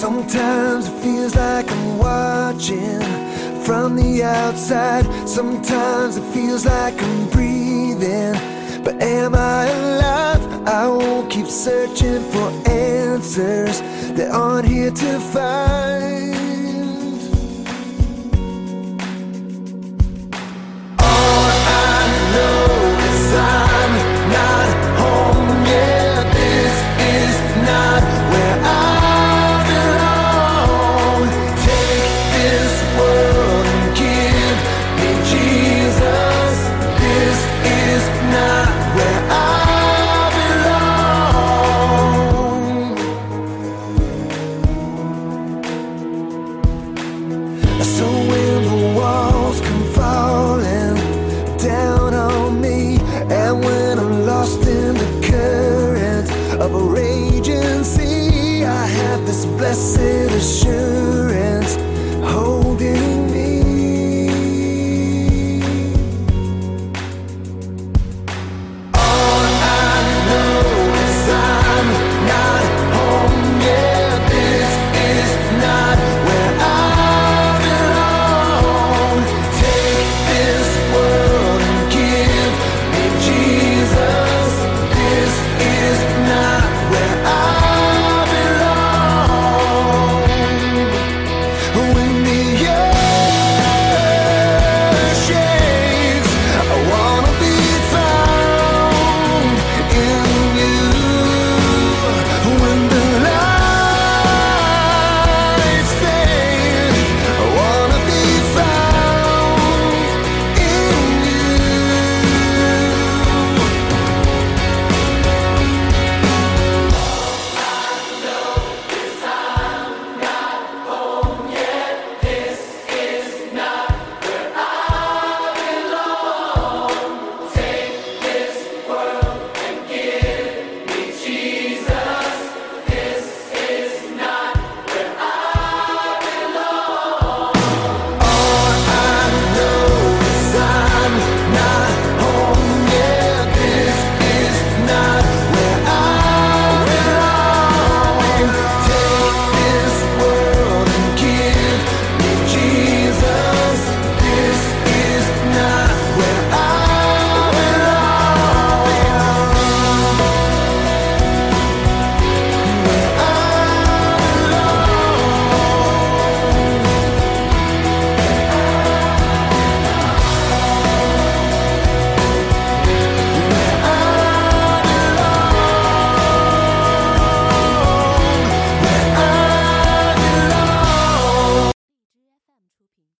Sometimes it feels like I'm watching from the outside. Sometimes it feels like I'm breathing. But am I alive? I won't keep searching for answers that aren't here to find. Blessed assurance